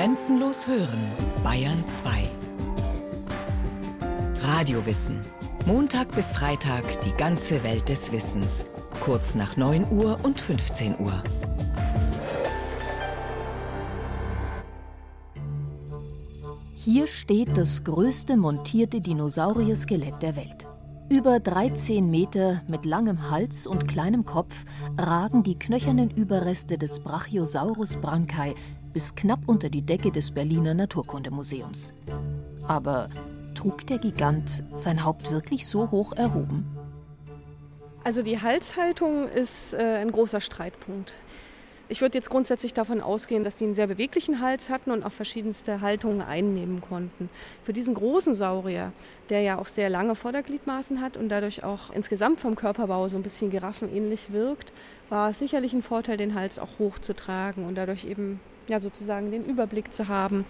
Grenzenlos hören, Bayern 2. Radiowissen. Montag bis Freitag die ganze Welt des Wissens. Kurz nach 9 Uhr und 15 Uhr. Hier steht das größte montierte Dinosaurier-Skelett der Welt. Über 13 Meter mit langem Hals und kleinem Kopf ragen die knöchernen Überreste des Brachiosaurus brancae bis knapp unter die Decke des Berliner Naturkundemuseums. Aber trug der Gigant sein Haupt wirklich so hoch erhoben? Also die Halshaltung ist äh, ein großer Streitpunkt. Ich würde jetzt grundsätzlich davon ausgehen, dass sie einen sehr beweglichen Hals hatten und auch verschiedenste Haltungen einnehmen konnten. Für diesen großen Saurier, der ja auch sehr lange Vordergliedmaßen hat und dadurch auch insgesamt vom Körperbau so ein bisschen giraffenähnlich wirkt, war es sicherlich ein Vorteil, den Hals auch hoch zu tragen und dadurch eben ja sozusagen den Überblick zu haben,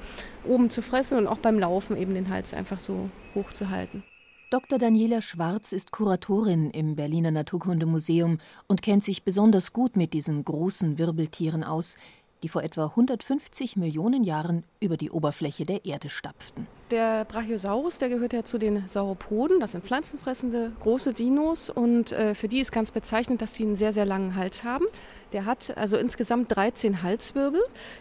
oben zu fressen und auch beim Laufen eben den Hals einfach so hoch zu halten. Dr. Daniela Schwarz ist Kuratorin im Berliner Naturkundemuseum und kennt sich besonders gut mit diesen großen Wirbeltieren aus, die vor etwa 150 Millionen Jahren über die Oberfläche der Erde stapften. Der Brachiosaurus, der gehört ja zu den Sauropoden, das sind pflanzenfressende große Dinos und äh, für die ist ganz bezeichnend, dass sie einen sehr, sehr langen Hals haben. Der hat also insgesamt 13 Halswirbel,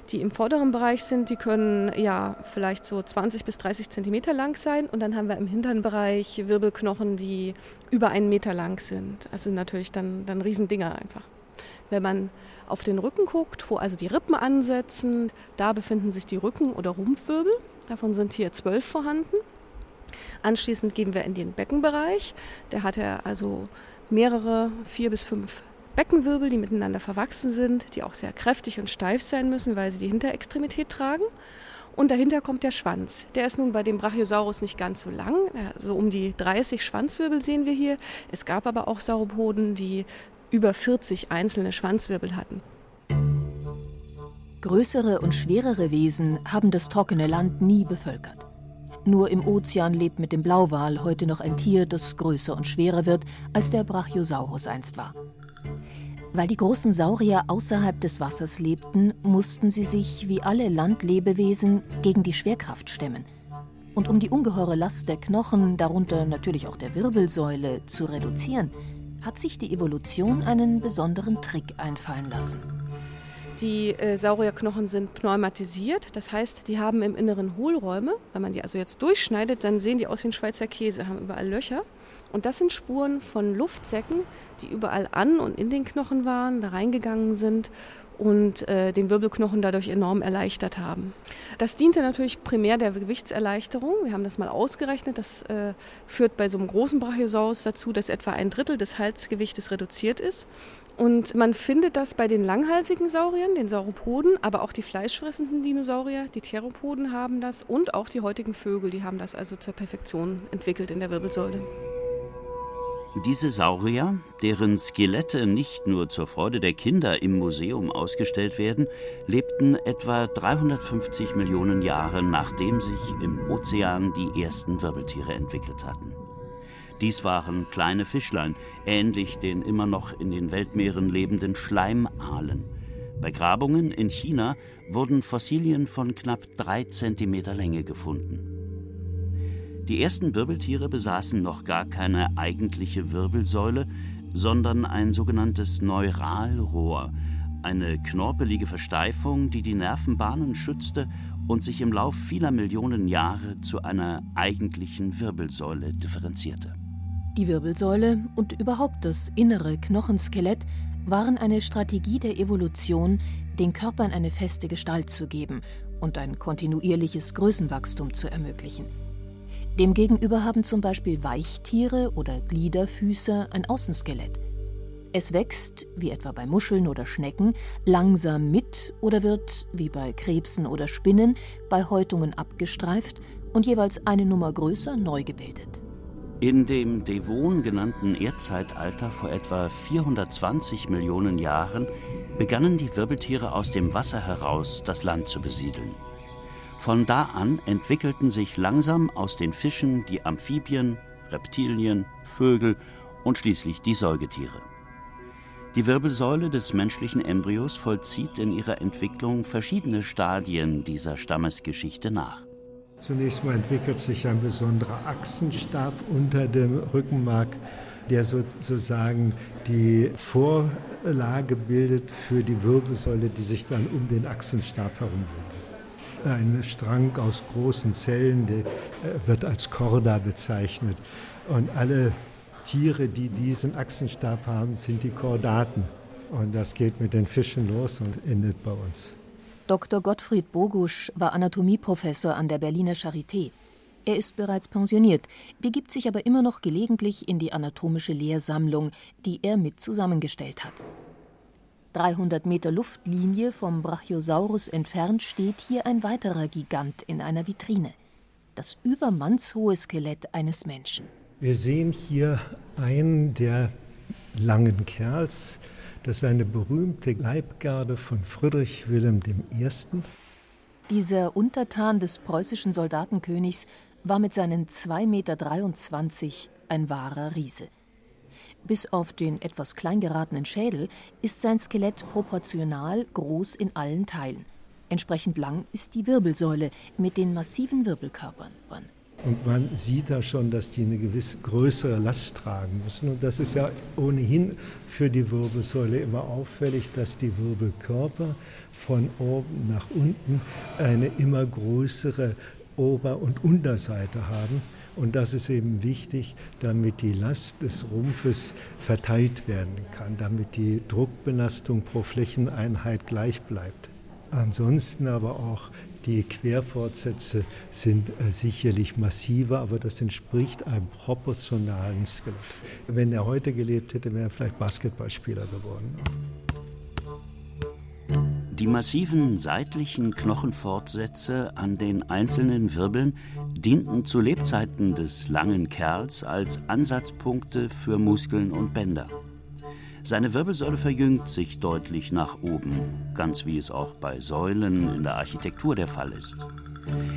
die im vorderen Bereich sind, die können ja vielleicht so 20 bis 30 Zentimeter lang sein und dann haben wir im hinteren Bereich Wirbelknochen, die über einen Meter lang sind. Also natürlich dann, dann Riesendinger einfach. Wenn man auf den Rücken guckt, wo also die Rippen ansetzen, da befinden sich die Rücken- oder Rumpfwirbel. Davon sind hier zwölf vorhanden. Anschließend gehen wir in den Beckenbereich. Der hat ja also mehrere, vier bis fünf Beckenwirbel, die miteinander verwachsen sind, die auch sehr kräftig und steif sein müssen, weil sie die Hinterextremität tragen. Und dahinter kommt der Schwanz. Der ist nun bei dem Brachiosaurus nicht ganz so lang. So um die 30 Schwanzwirbel sehen wir hier. Es gab aber auch Sauropoden, die über 40 einzelne Schwanzwirbel hatten. Größere und schwerere Wesen haben das trockene Land nie bevölkert. Nur im Ozean lebt mit dem Blauwal heute noch ein Tier, das größer und schwerer wird, als der Brachiosaurus einst war. Weil die großen Saurier außerhalb des Wassers lebten, mussten sie sich, wie alle Landlebewesen, gegen die Schwerkraft stemmen. Und um die ungeheure Last der Knochen, darunter natürlich auch der Wirbelsäule, zu reduzieren, hat sich die Evolution einen besonderen Trick einfallen lassen. Die äh, Saurierknochen sind pneumatisiert, das heißt, die haben im Inneren Hohlräume. Wenn man die also jetzt durchschneidet, dann sehen die aus wie ein Schweizer Käse, haben überall Löcher. Und das sind Spuren von Luftsäcken, die überall an und in den Knochen waren, da reingegangen sind und äh, den Wirbelknochen dadurch enorm erleichtert haben. Das diente natürlich primär der Gewichtserleichterung. Wir haben das mal ausgerechnet. Das äh, führt bei so einem großen Brachiosaurus dazu, dass etwa ein Drittel des Halsgewichtes reduziert ist. Und man findet das bei den langhalsigen Sauriern, den Sauropoden, aber auch die fleischfressenden Dinosaurier, die Theropoden haben das und auch die heutigen Vögel, die haben das also zur Perfektion entwickelt in der Wirbelsäule. Diese Saurier, deren Skelette nicht nur zur Freude der Kinder im Museum ausgestellt werden, lebten etwa 350 Millionen Jahre nachdem sich im Ozean die ersten Wirbeltiere entwickelt hatten. Dies waren kleine Fischlein, ähnlich den immer noch in den Weltmeeren lebenden Schleimaalen. Bei Grabungen in China wurden Fossilien von knapp drei Zentimeter Länge gefunden. Die ersten Wirbeltiere besaßen noch gar keine eigentliche Wirbelsäule, sondern ein sogenanntes Neuralrohr, eine knorpelige Versteifung, die die Nervenbahnen schützte und sich im Lauf vieler Millionen Jahre zu einer eigentlichen Wirbelsäule differenzierte. Die Wirbelsäule und überhaupt das innere Knochenskelett waren eine Strategie der Evolution, den Körpern eine feste Gestalt zu geben und ein kontinuierliches Größenwachstum zu ermöglichen. Demgegenüber haben zum Beispiel Weichtiere oder Gliederfüßer ein Außenskelett. Es wächst, wie etwa bei Muscheln oder Schnecken, langsam mit oder wird, wie bei Krebsen oder Spinnen, bei Häutungen abgestreift und jeweils eine Nummer größer neu gebildet. In dem Devon genannten Erdzeitalter vor etwa 420 Millionen Jahren begannen die Wirbeltiere aus dem Wasser heraus das Land zu besiedeln. Von da an entwickelten sich langsam aus den Fischen die Amphibien, Reptilien, Vögel und schließlich die Säugetiere. Die Wirbelsäule des menschlichen Embryos vollzieht in ihrer Entwicklung verschiedene Stadien dieser Stammesgeschichte nach. Zunächst mal entwickelt sich ein besonderer Achsenstab unter dem Rückenmark, der sozusagen die Vorlage bildet für die Wirbelsäule, die sich dann um den Achsenstab herum bildet. Ein Strang aus großen Zellen, der äh, wird als Chorda bezeichnet. Und alle Tiere, die diesen Achsenstab haben, sind die Chordaten. Und das geht mit den Fischen los und endet bei uns. Dr. Gottfried Bogusch war Anatomieprofessor an der Berliner Charité. Er ist bereits pensioniert, begibt sich aber immer noch gelegentlich in die anatomische Lehrsammlung, die er mit zusammengestellt hat. 300 Meter Luftlinie vom Brachiosaurus entfernt steht hier ein weiterer Gigant in einer Vitrine. Das übermannshohe Skelett eines Menschen. Wir sehen hier einen der langen Kerls. Das ist eine berühmte Leibgarde von Friedrich Wilhelm I. Dieser Untertan des preußischen Soldatenkönigs war mit seinen 2,23 Meter ein wahrer Riese. Bis auf den etwas klein geratenen Schädel ist sein Skelett proportional groß in allen Teilen. Entsprechend lang ist die Wirbelsäule mit den massiven Wirbelkörpern. Und man sieht da schon, dass die eine gewisse größere Last tragen müssen. Und das ist ja ohnehin für die Wirbelsäule immer auffällig, dass die Wirbelkörper von oben nach unten eine immer größere Ober- und Unterseite haben. Und das ist eben wichtig, damit die Last des Rumpfes verteilt werden kann, damit die Druckbelastung pro Flächeneinheit gleich bleibt. Ansonsten aber auch die Querfortsätze sind äh, sicherlich massiver, aber das entspricht einem proportionalen Skelett. Wenn er heute gelebt hätte, wäre er vielleicht Basketballspieler geworden. Die massiven seitlichen Knochenfortsätze an den einzelnen Wirbeln dienten zu Lebzeiten des langen Kerls als Ansatzpunkte für Muskeln und Bänder. Seine Wirbelsäule verjüngt sich deutlich nach oben, ganz wie es auch bei Säulen in der Architektur der Fall ist.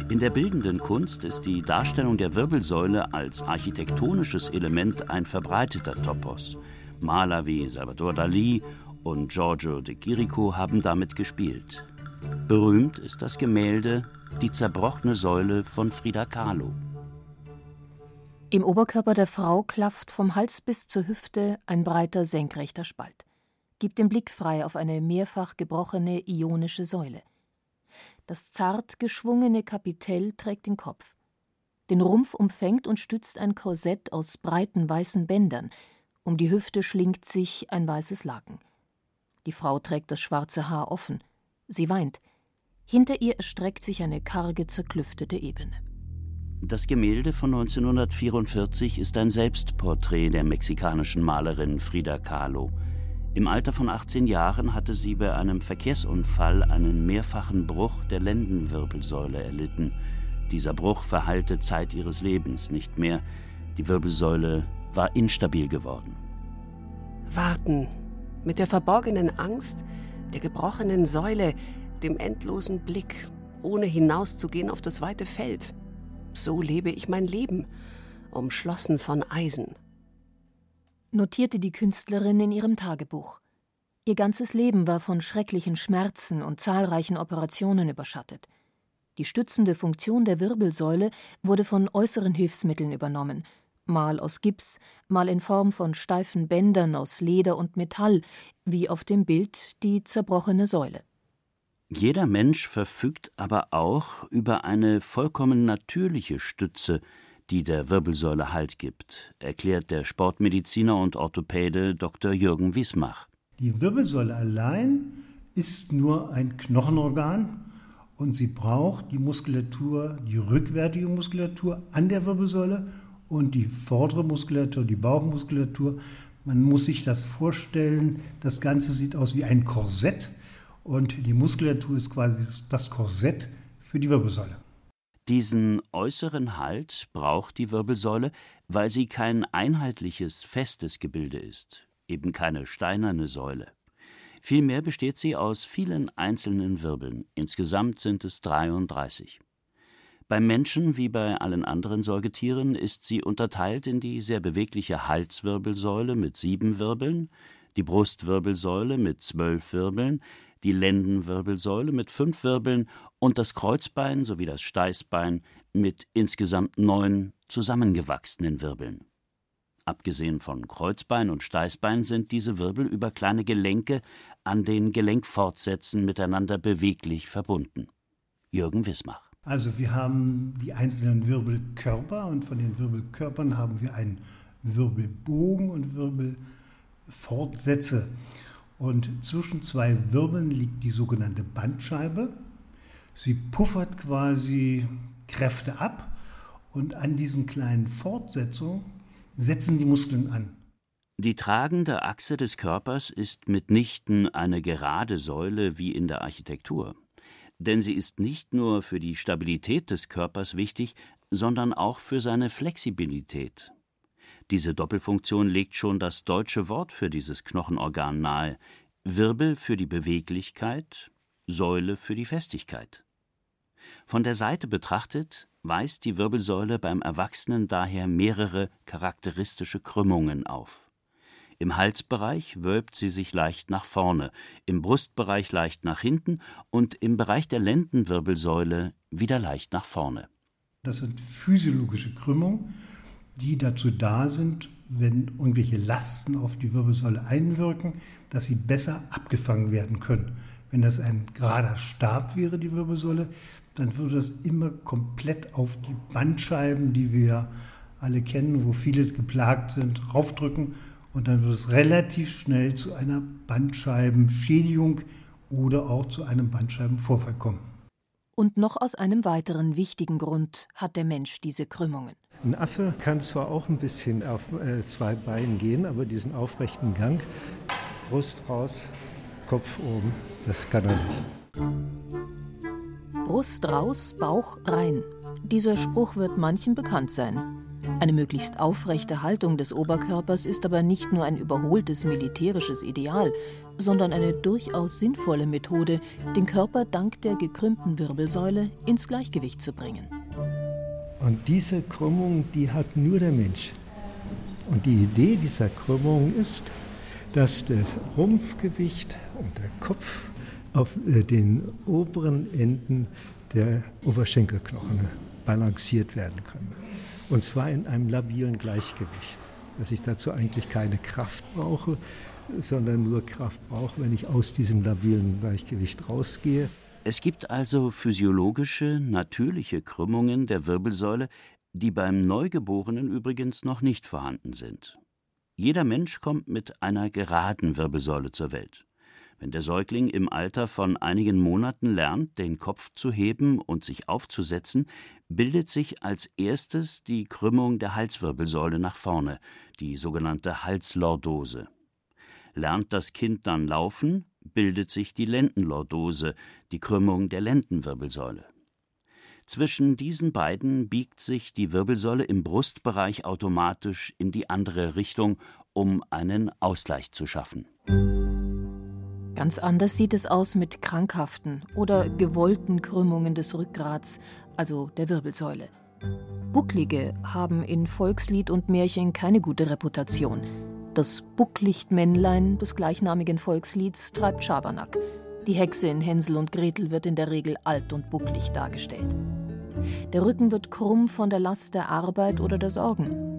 In der bildenden Kunst ist die Darstellung der Wirbelsäule als architektonisches Element ein verbreiteter Topos. Maler wie Salvador Dali und Giorgio de Chirico haben damit gespielt. Berühmt ist das Gemälde Die zerbrochene Säule von Frida Kahlo. Im Oberkörper der Frau klafft vom Hals bis zur Hüfte ein breiter senkrechter Spalt, gibt den Blick frei auf eine mehrfach gebrochene ionische Säule. Das zart geschwungene Kapitell trägt den Kopf. Den Rumpf umfängt und stützt ein Korsett aus breiten weißen Bändern, um die Hüfte schlingt sich ein weißes Laken. Die Frau trägt das schwarze Haar offen. Sie weint. Hinter ihr erstreckt sich eine karge, zerklüftete Ebene. Das Gemälde von 1944 ist ein Selbstporträt der mexikanischen Malerin Frida Kahlo. Im Alter von 18 Jahren hatte sie bei einem Verkehrsunfall einen mehrfachen Bruch der Lendenwirbelsäule erlitten. Dieser Bruch verheilte Zeit ihres Lebens nicht mehr. Die Wirbelsäule war instabil geworden. Warten. Mit der verborgenen Angst, der gebrochenen Säule, dem endlosen Blick, ohne hinauszugehen auf das weite Feld. So lebe ich mein Leben, umschlossen von Eisen. Notierte die Künstlerin in ihrem Tagebuch. Ihr ganzes Leben war von schrecklichen Schmerzen und zahlreichen Operationen überschattet. Die stützende Funktion der Wirbelsäule wurde von äußeren Hilfsmitteln übernommen, mal aus Gips, mal in Form von steifen Bändern aus Leder und Metall, wie auf dem Bild die zerbrochene Säule. Jeder Mensch verfügt aber auch über eine vollkommen natürliche Stütze, die der Wirbelsäule Halt gibt, erklärt der Sportmediziner und Orthopäde Dr. Jürgen Wiesmach. Die Wirbelsäule allein ist nur ein Knochenorgan und sie braucht die Muskulatur, die rückwärtige Muskulatur an der Wirbelsäule und die vordere Muskulatur, die Bauchmuskulatur. Man muss sich das vorstellen, das Ganze sieht aus wie ein Korsett und die Muskulatur ist quasi das Korsett für die Wirbelsäule. Diesen äußeren Halt braucht die Wirbelsäule, weil sie kein einheitliches, festes Gebilde ist, eben keine steinerne Säule. Vielmehr besteht sie aus vielen einzelnen Wirbeln, insgesamt sind es 33. Beim Menschen wie bei allen anderen Säugetieren ist sie unterteilt in die sehr bewegliche Halswirbelsäule mit sieben Wirbeln, die Brustwirbelsäule mit zwölf Wirbeln, die Lendenwirbelsäule mit fünf Wirbeln und das Kreuzbein sowie das Steißbein mit insgesamt neun zusammengewachsenen Wirbeln. Abgesehen von Kreuzbein und Steißbein sind diese Wirbel über kleine Gelenke an den Gelenkfortsätzen miteinander beweglich verbunden. Jürgen Wismach. Also wir haben die einzelnen Wirbelkörper und von den Wirbelkörpern haben wir einen Wirbelbogen und Wirbelfortsätze. Und zwischen zwei Wirbeln liegt die sogenannte Bandscheibe. Sie puffert quasi Kräfte ab und an diesen kleinen Fortsetzungen setzen die Muskeln an. Die tragende Achse des Körpers ist mitnichten eine gerade Säule wie in der Architektur. Denn sie ist nicht nur für die Stabilität des Körpers wichtig, sondern auch für seine Flexibilität. Diese Doppelfunktion legt schon das deutsche Wort für dieses Knochenorgan nahe: Wirbel für die Beweglichkeit, Säule für die Festigkeit. Von der Seite betrachtet weist die Wirbelsäule beim Erwachsenen daher mehrere charakteristische Krümmungen auf. Im Halsbereich wölbt sie sich leicht nach vorne, im Brustbereich leicht nach hinten und im Bereich der Lendenwirbelsäule wieder leicht nach vorne. Das sind physiologische Krümmungen, die dazu da sind, wenn irgendwelche Lasten auf die Wirbelsäule einwirken, dass sie besser abgefangen werden können. Wenn das ein gerader Stab wäre, die Wirbelsäule, dann würde das immer komplett auf die Bandscheiben, die wir alle kennen, wo viele geplagt sind, raufdrücken und dann wird es relativ schnell zu einer Bandscheibenschädigung oder auch zu einem Bandscheibenvorfall kommen. Und noch aus einem weiteren wichtigen Grund hat der Mensch diese Krümmungen. Ein Affe kann zwar auch ein bisschen auf äh, zwei Beinen gehen, aber diesen aufrechten Gang, Brust raus, Kopf oben, das kann er nicht. Brust raus, Bauch rein. Dieser Spruch wird manchen bekannt sein. Eine möglichst aufrechte Haltung des Oberkörpers ist aber nicht nur ein überholtes militärisches Ideal, sondern eine durchaus sinnvolle Methode, den Körper dank der gekrümmten Wirbelsäule ins Gleichgewicht zu bringen. Und diese Krümmung, die hat nur der Mensch. Und die Idee dieser Krümmung ist, dass das Rumpfgewicht und der Kopf auf äh, den oberen Enden der Oberschenkelknochen balanciert werden können. Und zwar in einem labilen Gleichgewicht. Dass ich dazu eigentlich keine Kraft brauche, sondern nur Kraft brauche, wenn ich aus diesem labilen Gleichgewicht rausgehe. Es gibt also physiologische, natürliche Krümmungen der Wirbelsäule, die beim Neugeborenen übrigens noch nicht vorhanden sind. Jeder Mensch kommt mit einer geraden Wirbelsäule zur Welt. Wenn der Säugling im Alter von einigen Monaten lernt, den Kopf zu heben und sich aufzusetzen, bildet sich als erstes die Krümmung der Halswirbelsäule nach vorne, die sogenannte Halslordose. Lernt das Kind dann laufen, bildet sich die Lendenlordose, die Krümmung der Lendenwirbelsäule. Zwischen diesen beiden biegt sich die Wirbelsäule im Brustbereich automatisch in die andere Richtung, um einen Ausgleich zu schaffen. Ganz anders sieht es aus mit krankhaften oder gewollten Krümmungen des Rückgrats, also der Wirbelsäule. Bucklige haben in Volkslied und Märchen keine gute Reputation. Das Bucklichtmännlein des gleichnamigen Volkslieds treibt Schabernack. Die Hexe in Hänsel und Gretel wird in der Regel alt und bucklig dargestellt. Der Rücken wird krumm von der Last der Arbeit oder der Sorgen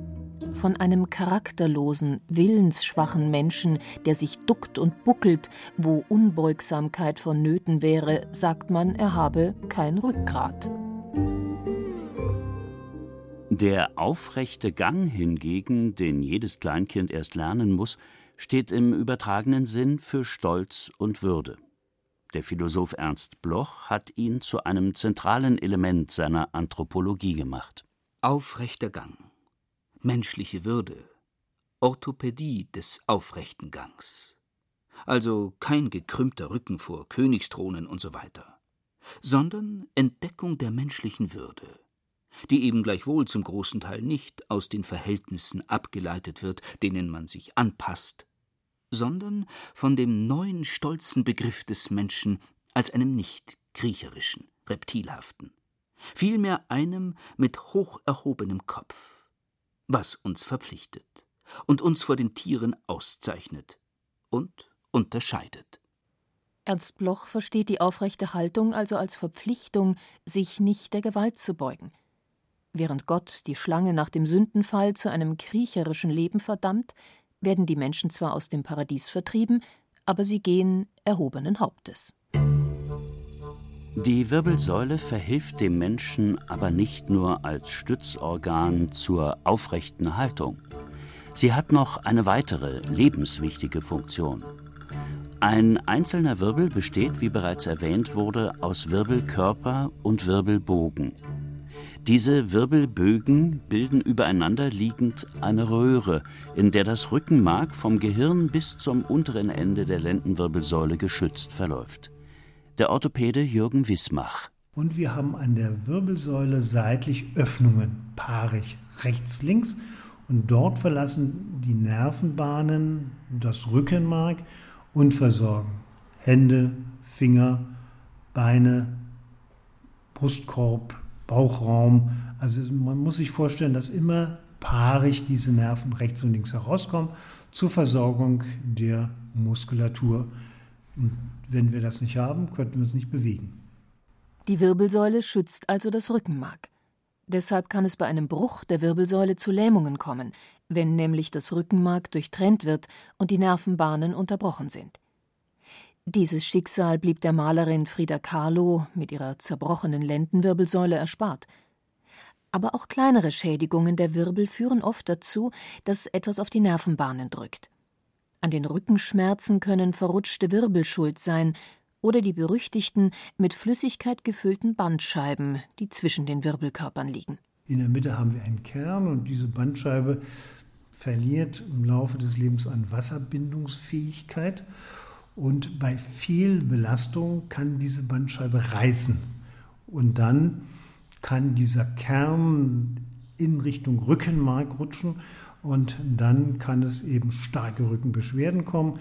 von einem charakterlosen, willensschwachen Menschen, der sich duckt und buckelt, wo Unbeugsamkeit vonnöten wäre, sagt man, er habe kein Rückgrat. Der aufrechte Gang hingegen, den jedes Kleinkind erst lernen muss, steht im übertragenen Sinn für Stolz und Würde. Der Philosoph Ernst Bloch hat ihn zu einem zentralen Element seiner Anthropologie gemacht. Aufrechter Gang menschliche Würde, Orthopädie des aufrechten Gangs. Also kein gekrümmter Rücken vor Königsthronen und so weiter, sondern Entdeckung der menschlichen Würde, die eben gleichwohl zum großen Teil nicht aus den Verhältnissen abgeleitet wird, denen man sich anpasst, sondern von dem neuen stolzen Begriff des Menschen als einem nicht kriecherischen, reptilhaften, vielmehr einem mit hoch erhobenem Kopf was uns verpflichtet und uns vor den Tieren auszeichnet und unterscheidet. Ernst Bloch versteht die aufrechte Haltung also als Verpflichtung, sich nicht der Gewalt zu beugen. Während Gott die Schlange nach dem Sündenfall zu einem kriecherischen Leben verdammt, werden die Menschen zwar aus dem Paradies vertrieben, aber sie gehen erhobenen Hauptes. Die Wirbelsäule verhilft dem Menschen aber nicht nur als Stützorgan zur aufrechten Haltung. Sie hat noch eine weitere lebenswichtige Funktion. Ein einzelner Wirbel besteht, wie bereits erwähnt wurde, aus Wirbelkörper und Wirbelbogen. Diese Wirbelbögen bilden übereinander liegend eine Röhre, in der das Rückenmark vom Gehirn bis zum unteren Ende der Lendenwirbelsäule geschützt verläuft der Orthopäde Jürgen Wismach. Und wir haben an der Wirbelsäule seitlich Öffnungen, paarig, rechts, links. Und dort verlassen die Nervenbahnen das Rückenmark und versorgen Hände, Finger, Beine, Brustkorb, Bauchraum. Also man muss sich vorstellen, dass immer paarig diese Nerven rechts und links herauskommen zur Versorgung der Muskulatur. Und wenn wir das nicht haben, könnten wir uns nicht bewegen. Die Wirbelsäule schützt also das Rückenmark. Deshalb kann es bei einem Bruch der Wirbelsäule zu Lähmungen kommen, wenn nämlich das Rückenmark durchtrennt wird und die Nervenbahnen unterbrochen sind. Dieses Schicksal blieb der Malerin Frida Kahlo mit ihrer zerbrochenen Lendenwirbelsäule erspart. Aber auch kleinere Schädigungen der Wirbel führen oft dazu, dass etwas auf die Nervenbahnen drückt. An den Rückenschmerzen können verrutschte Wirbel schuld sein oder die berüchtigten, mit Flüssigkeit gefüllten Bandscheiben, die zwischen den Wirbelkörpern liegen. In der Mitte haben wir einen Kern und diese Bandscheibe verliert im Laufe des Lebens an Wasserbindungsfähigkeit und bei viel Belastung kann diese Bandscheibe reißen und dann kann dieser Kern in Richtung Rückenmark rutschen und dann kann es eben starke Rückenbeschwerden kommen.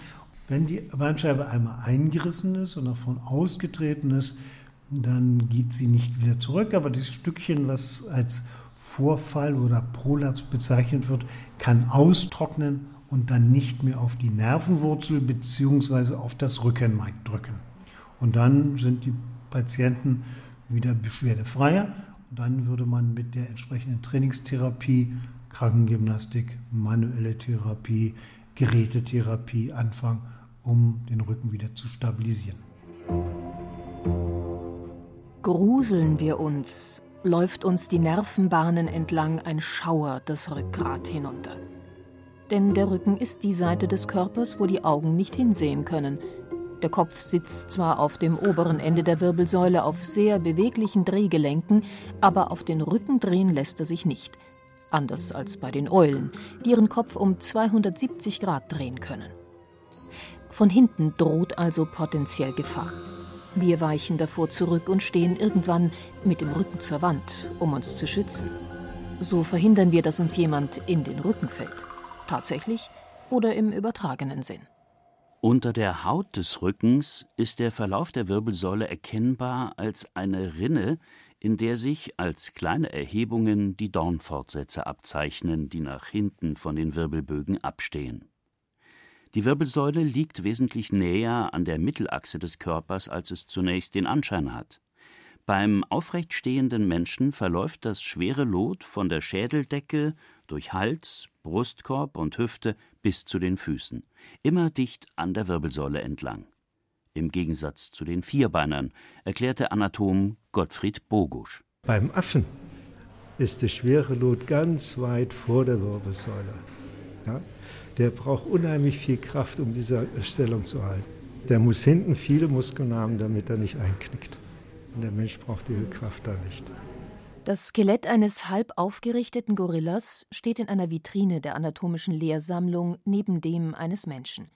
Wenn die Bandscheibe einmal eingerissen ist und davon ausgetreten ist, dann geht sie nicht wieder zurück. Aber das Stückchen, was als Vorfall oder Prolaps bezeichnet wird, kann austrocknen und dann nicht mehr auf die Nervenwurzel bzw. auf das Rückenmark drücken. Und dann sind die Patienten wieder beschwerdefreier. Und dann würde man mit der entsprechenden Trainingstherapie Krankengymnastik, manuelle Therapie, Gerätetherapie anfangen, um den Rücken wieder zu stabilisieren. Gruseln wir uns, läuft uns die Nervenbahnen entlang ein Schauer das Rückgrat hinunter. Denn der Rücken ist die Seite des Körpers, wo die Augen nicht hinsehen können. Der Kopf sitzt zwar auf dem oberen Ende der Wirbelsäule auf sehr beweglichen Drehgelenken, aber auf den Rücken drehen lässt er sich nicht – anders als bei den Eulen, die ihren Kopf um 270 Grad drehen können. Von hinten droht also potenziell Gefahr. Wir weichen davor zurück und stehen irgendwann mit dem Rücken zur Wand, um uns zu schützen. So verhindern wir, dass uns jemand in den Rücken fällt. Tatsächlich oder im übertragenen Sinn. Unter der Haut des Rückens ist der Verlauf der Wirbelsäule erkennbar als eine Rinne, in der sich als kleine Erhebungen die Dornfortsätze abzeichnen, die nach hinten von den Wirbelbögen abstehen. Die Wirbelsäule liegt wesentlich näher an der Mittelachse des Körpers, als es zunächst den Anschein hat. Beim aufrecht stehenden Menschen verläuft das schwere Lot von der Schädeldecke durch Hals, Brustkorb und Hüfte bis zu den Füßen, immer dicht an der Wirbelsäule entlang im Gegensatz zu den Vierbeinern, erklärte Anatom Gottfried Bogusch. Beim Affen ist das schwere Lot ganz weit vor der Wirbelsäule. Ja? Der braucht unheimlich viel Kraft, um diese Stellung zu halten. Der muss hinten viele Muskeln haben, damit er nicht einknickt. Und der Mensch braucht diese Kraft da nicht. Das Skelett eines halb aufgerichteten Gorillas steht in einer Vitrine der anatomischen Lehrsammlung neben dem eines Menschen.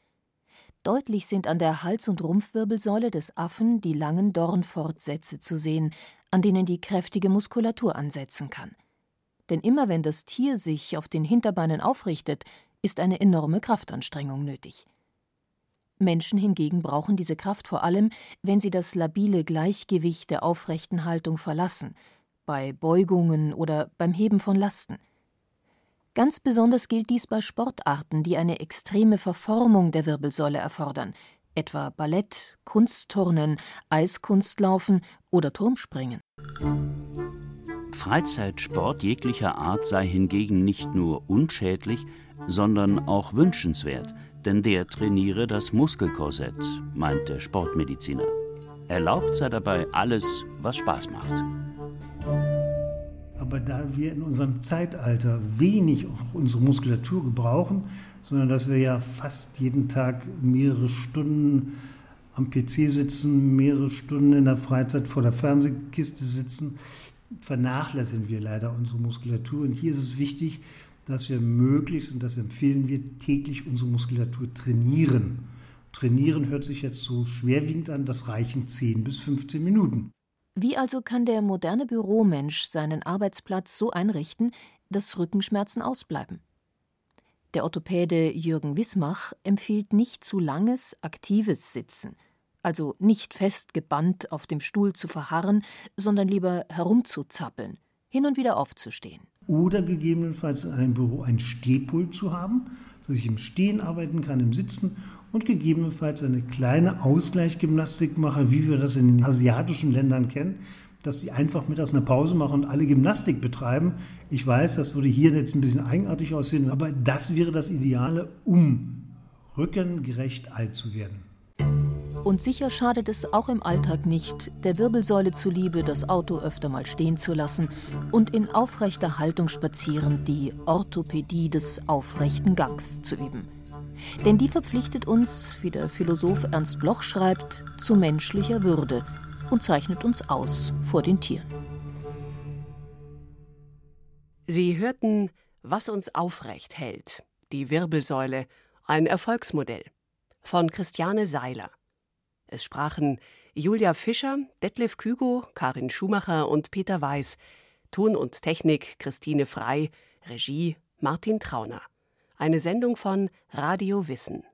Deutlich sind an der Hals- und Rumpfwirbelsäule des Affen die langen Dornfortsätze zu sehen, an denen die kräftige Muskulatur ansetzen kann. Denn immer wenn das Tier sich auf den Hinterbeinen aufrichtet, ist eine enorme Kraftanstrengung nötig. Menschen hingegen brauchen diese Kraft vor allem, wenn sie das labile Gleichgewicht der aufrechten Haltung verlassen, bei Beugungen oder beim Heben von Lasten. Ganz besonders gilt dies bei Sportarten, die eine extreme Verformung der Wirbelsäule erfordern, etwa Ballett, Kunstturnen, Eiskunstlaufen oder Turmspringen. Freizeitsport jeglicher Art sei hingegen nicht nur unschädlich, sondern auch wünschenswert, denn der trainiere das Muskelkorsett, meint der Sportmediziner. Erlaubt sei dabei alles, was Spaß macht. Aber da wir in unserem Zeitalter wenig auch unsere Muskulatur gebrauchen, sondern dass wir ja fast jeden Tag mehrere Stunden am PC sitzen, mehrere Stunden in der Freizeit vor der Fernsehkiste sitzen, vernachlässigen wir leider unsere Muskulatur. Und hier ist es wichtig, dass wir möglichst, und das empfehlen wir, täglich unsere Muskulatur trainieren. Trainieren hört sich jetzt so schwerwiegend an, das reichen 10 bis 15 Minuten. Wie also kann der moderne Büromensch seinen Arbeitsplatz so einrichten, dass Rückenschmerzen ausbleiben? Der Orthopäde Jürgen Wismach empfiehlt nicht zu langes, aktives Sitzen, also nicht festgebannt auf dem Stuhl zu verharren, sondern lieber herumzuzappeln, hin und wieder aufzustehen. Oder gegebenenfalls in einem Büro ein Stehpult zu haben, dass ich im Stehen arbeiten kann, im Sitzen und gegebenenfalls eine kleine Ausgleichsgymnastik mache, wie wir das in den asiatischen Ländern kennen, dass die einfach mittags eine Pause machen und alle Gymnastik betreiben. Ich weiß, das würde hier jetzt ein bisschen eigenartig aussehen, aber das wäre das Ideale, um rückengerecht alt zu werden. Und sicher schadet es auch im Alltag nicht, der Wirbelsäule zuliebe das Auto öfter mal stehen zu lassen und in aufrechter Haltung spazierend die Orthopädie des aufrechten Gangs zu üben. Denn die verpflichtet uns, wie der Philosoph Ernst Bloch schreibt, zu menschlicher Würde und zeichnet uns aus vor den Tieren. Sie hörten, was uns aufrecht hält, die Wirbelsäule, ein Erfolgsmodell von Christiane Seiler. Es sprachen Julia Fischer, Detlef Kügo, Karin Schumacher und Peter Weiß. Ton und Technik Christine Frei, Regie Martin Trauner. Eine Sendung von Radio Wissen.